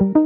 in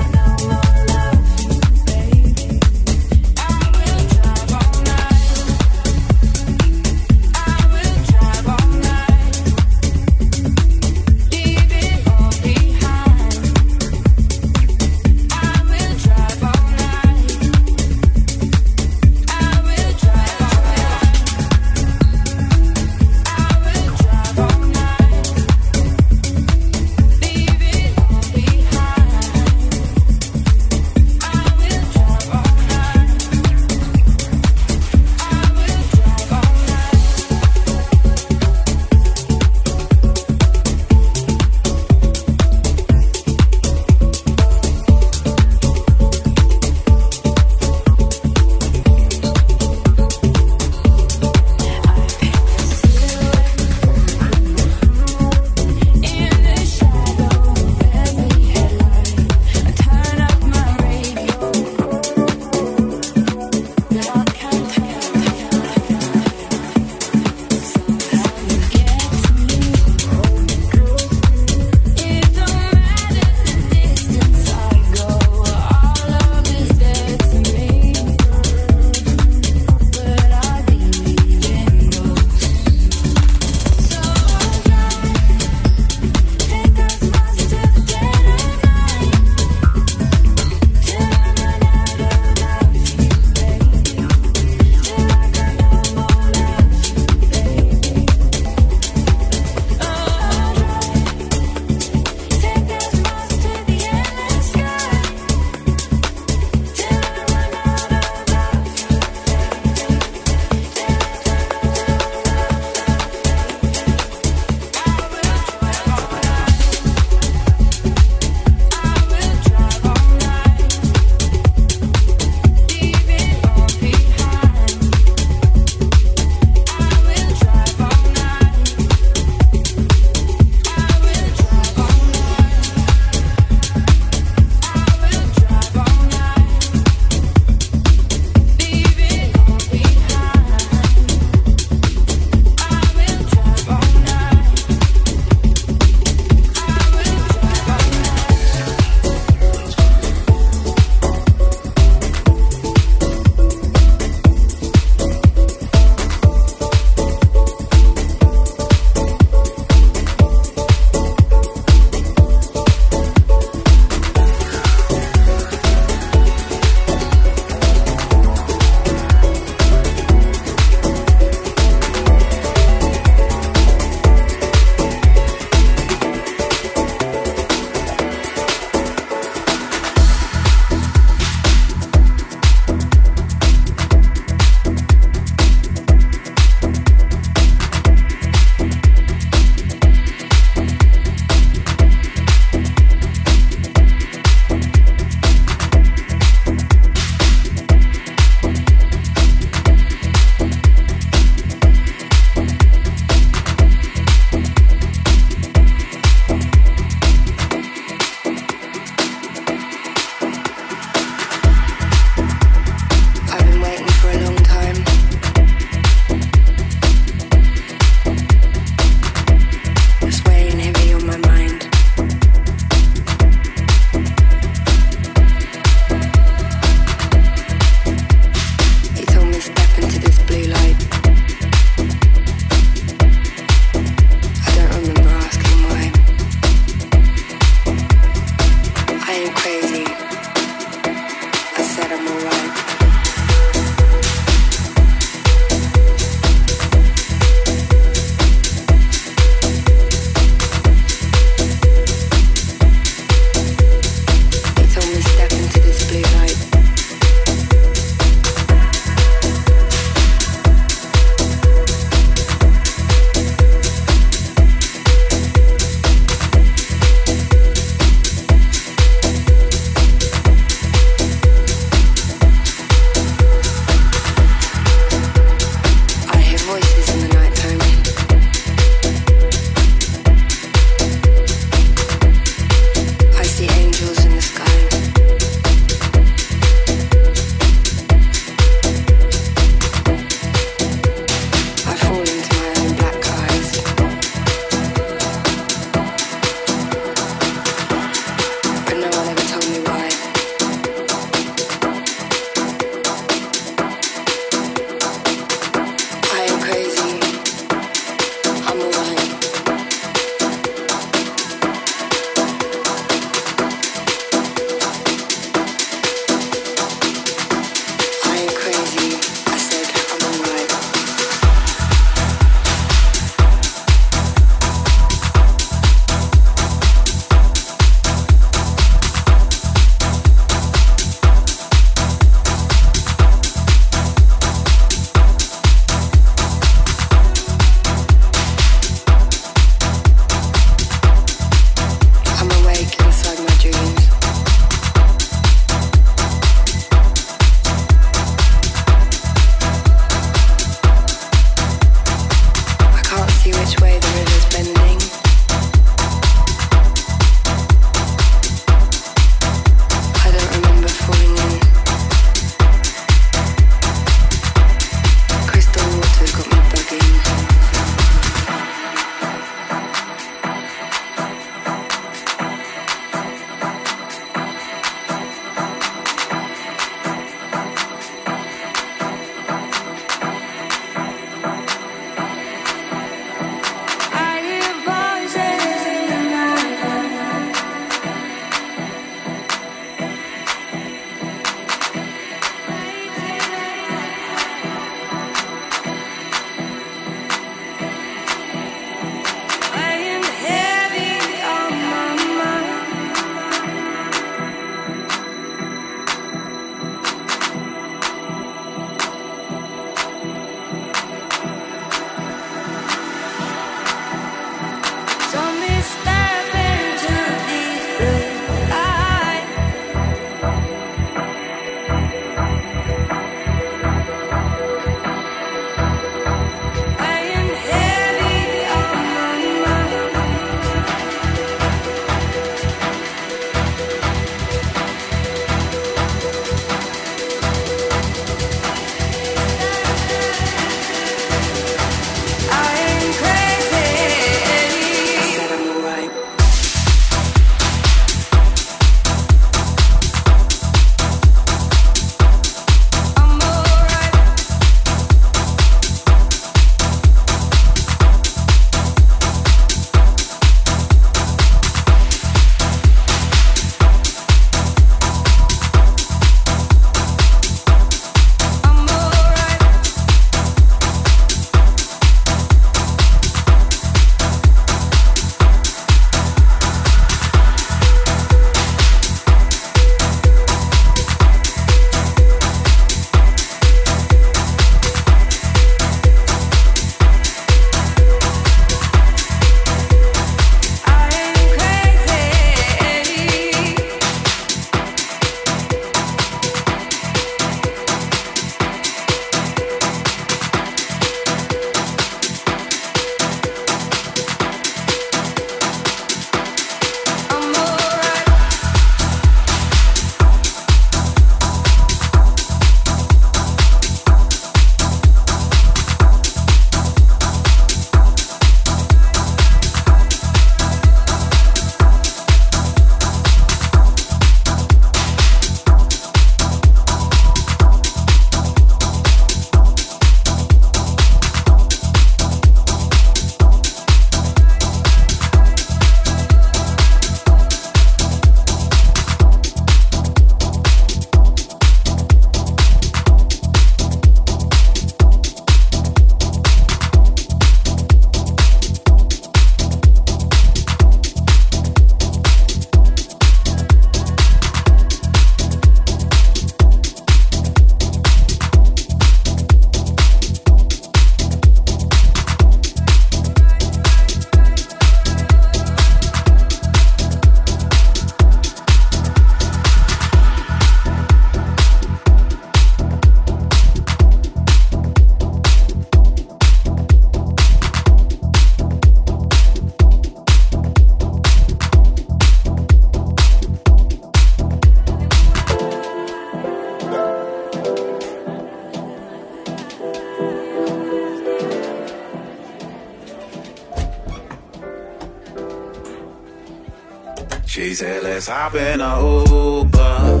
Let's hop in a Uber.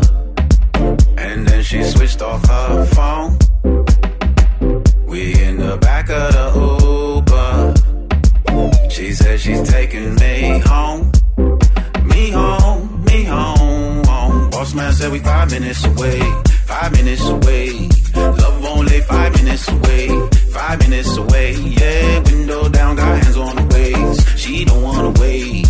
And then she switched off her phone. We in the back of the Uber. She said she's taking me home. Me home, me home. home. Boss man said we five minutes away. Five minutes away. Love only five minutes away. Five minutes away. Yeah, window down, got hands on the waist. She don't wanna wait.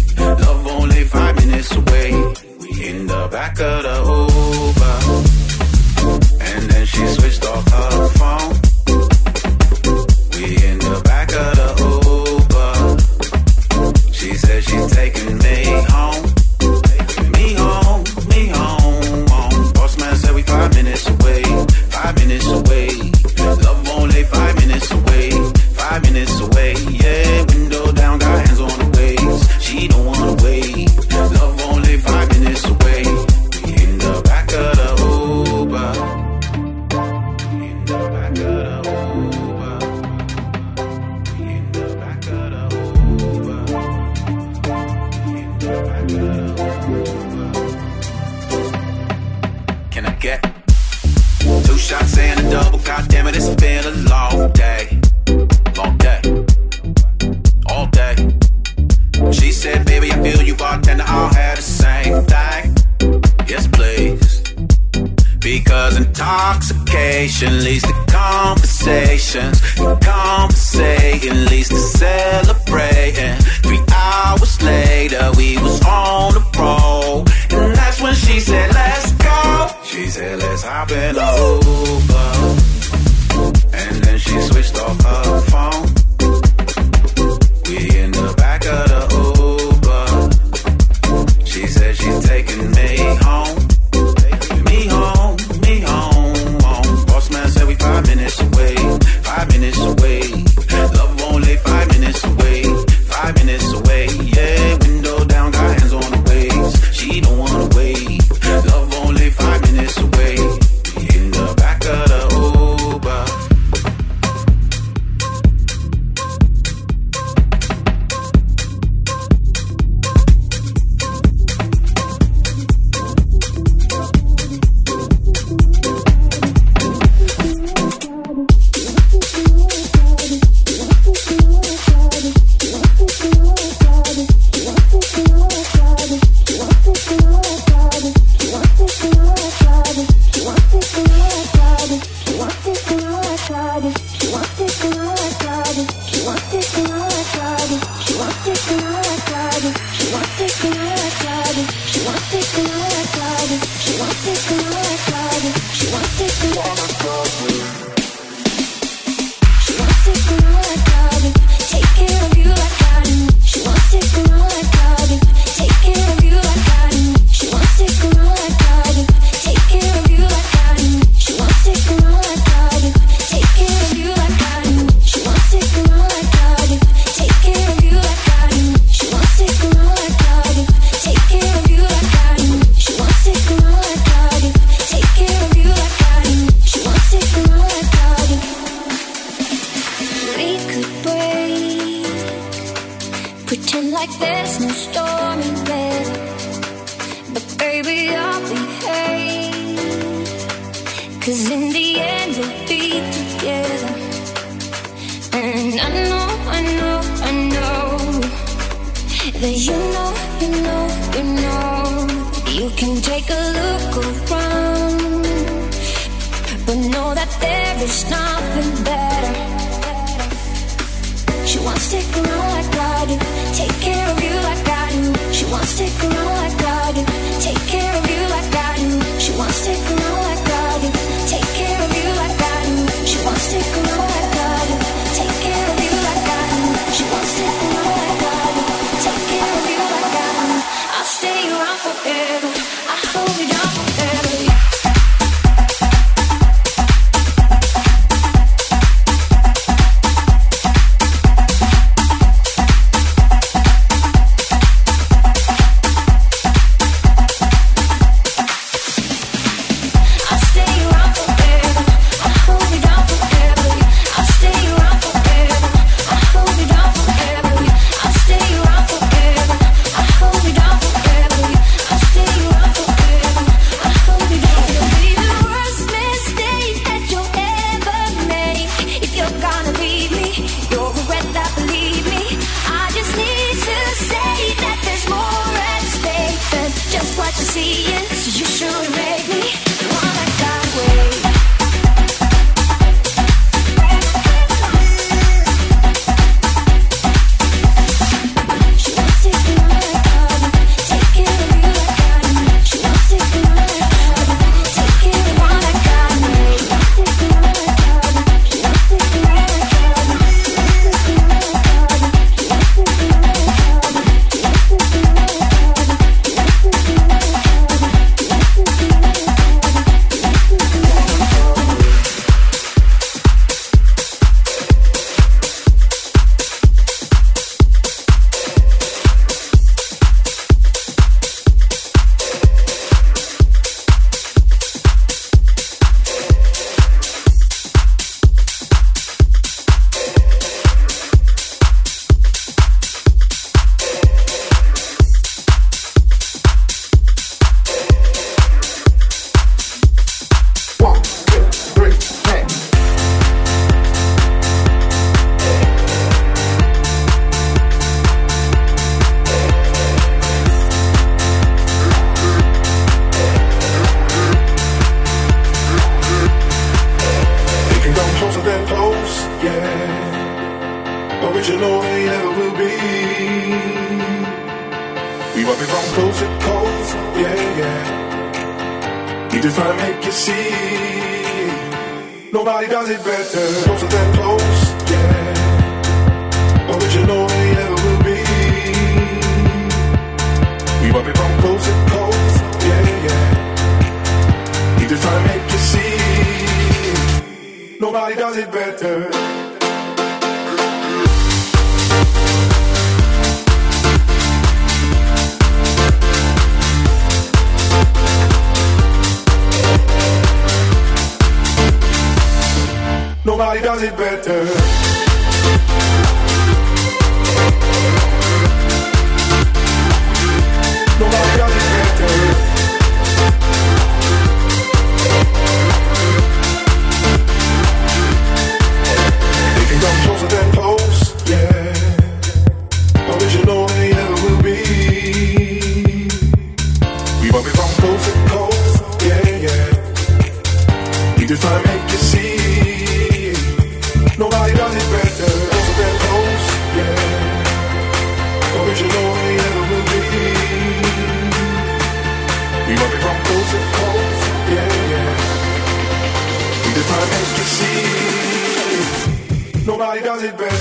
Better.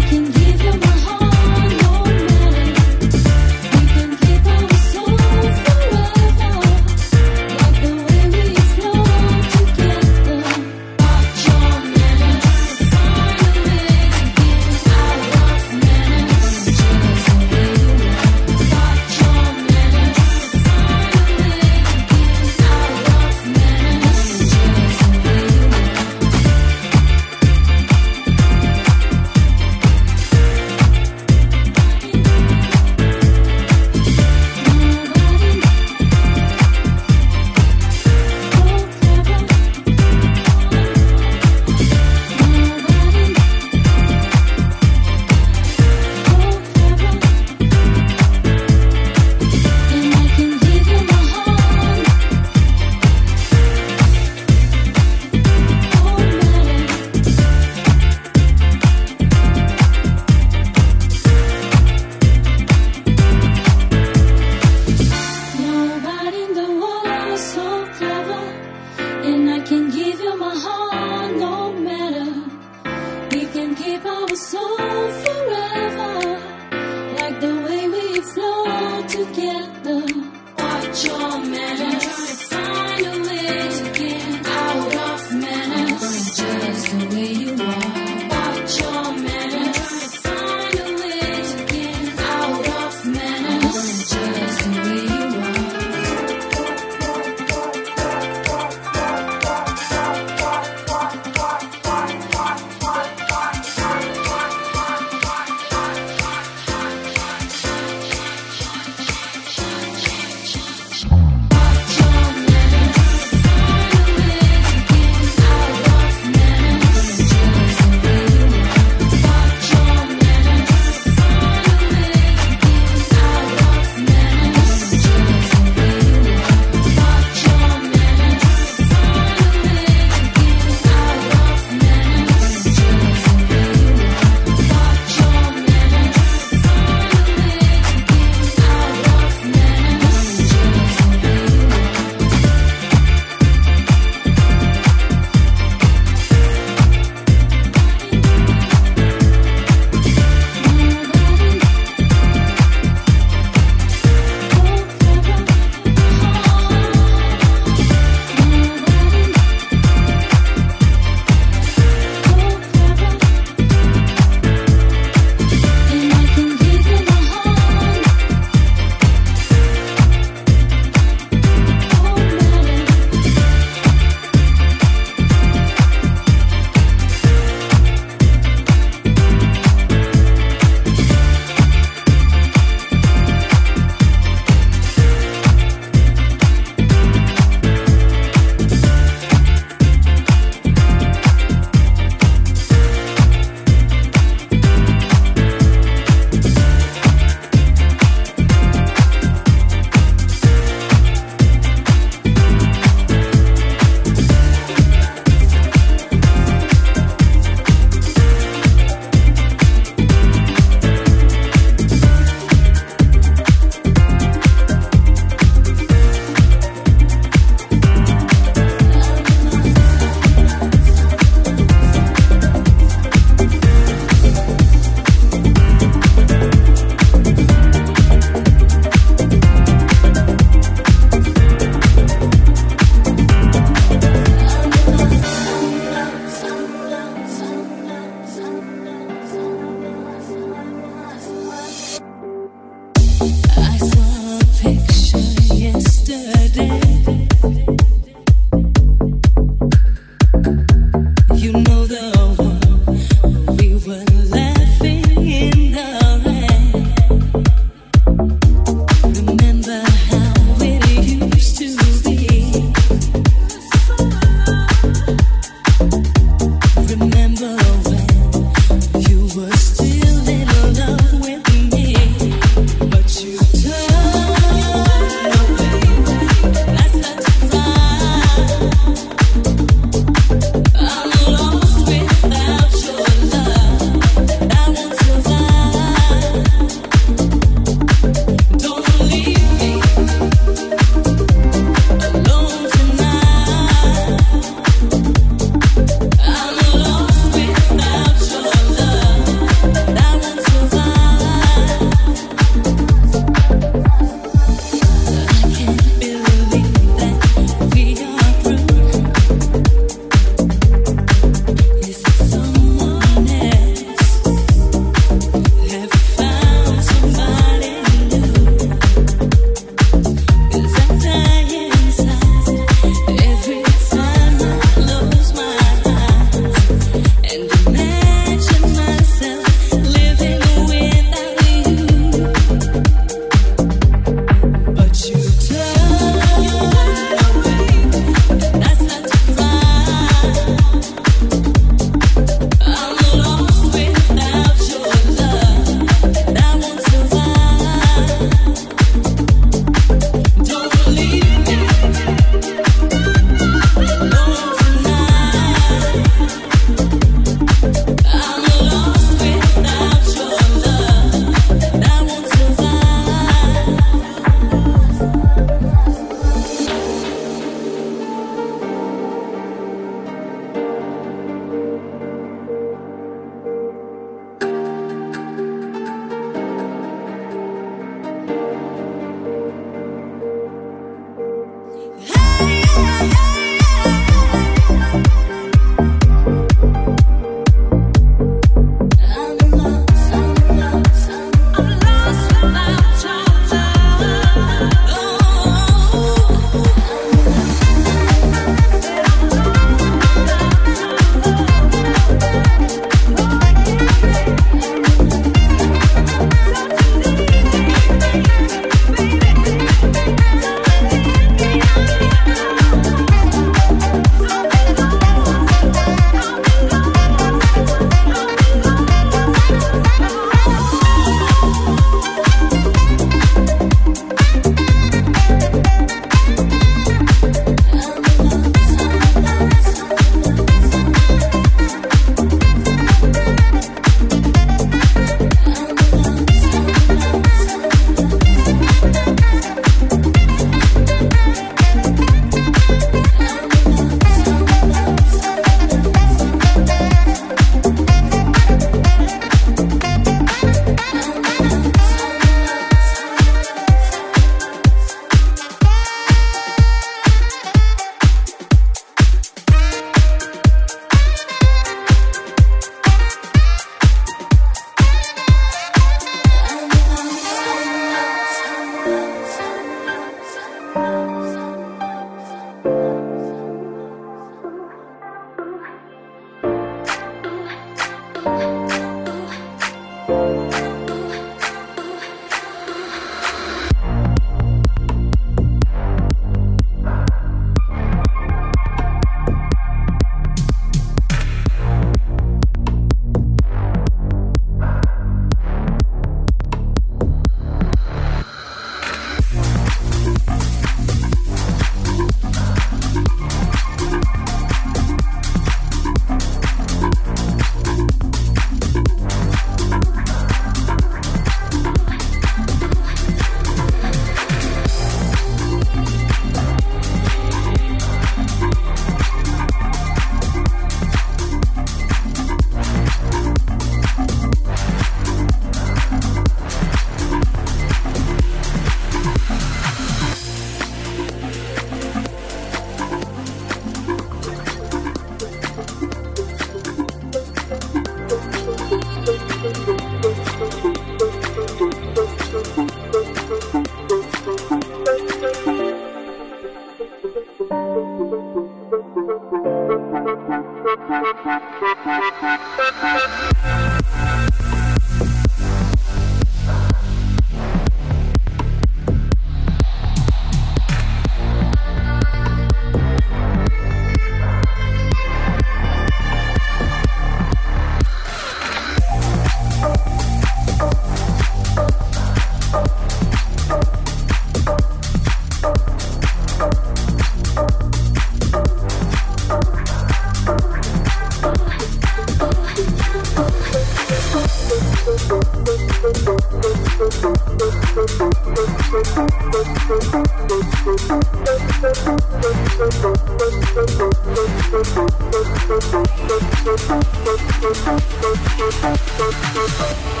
You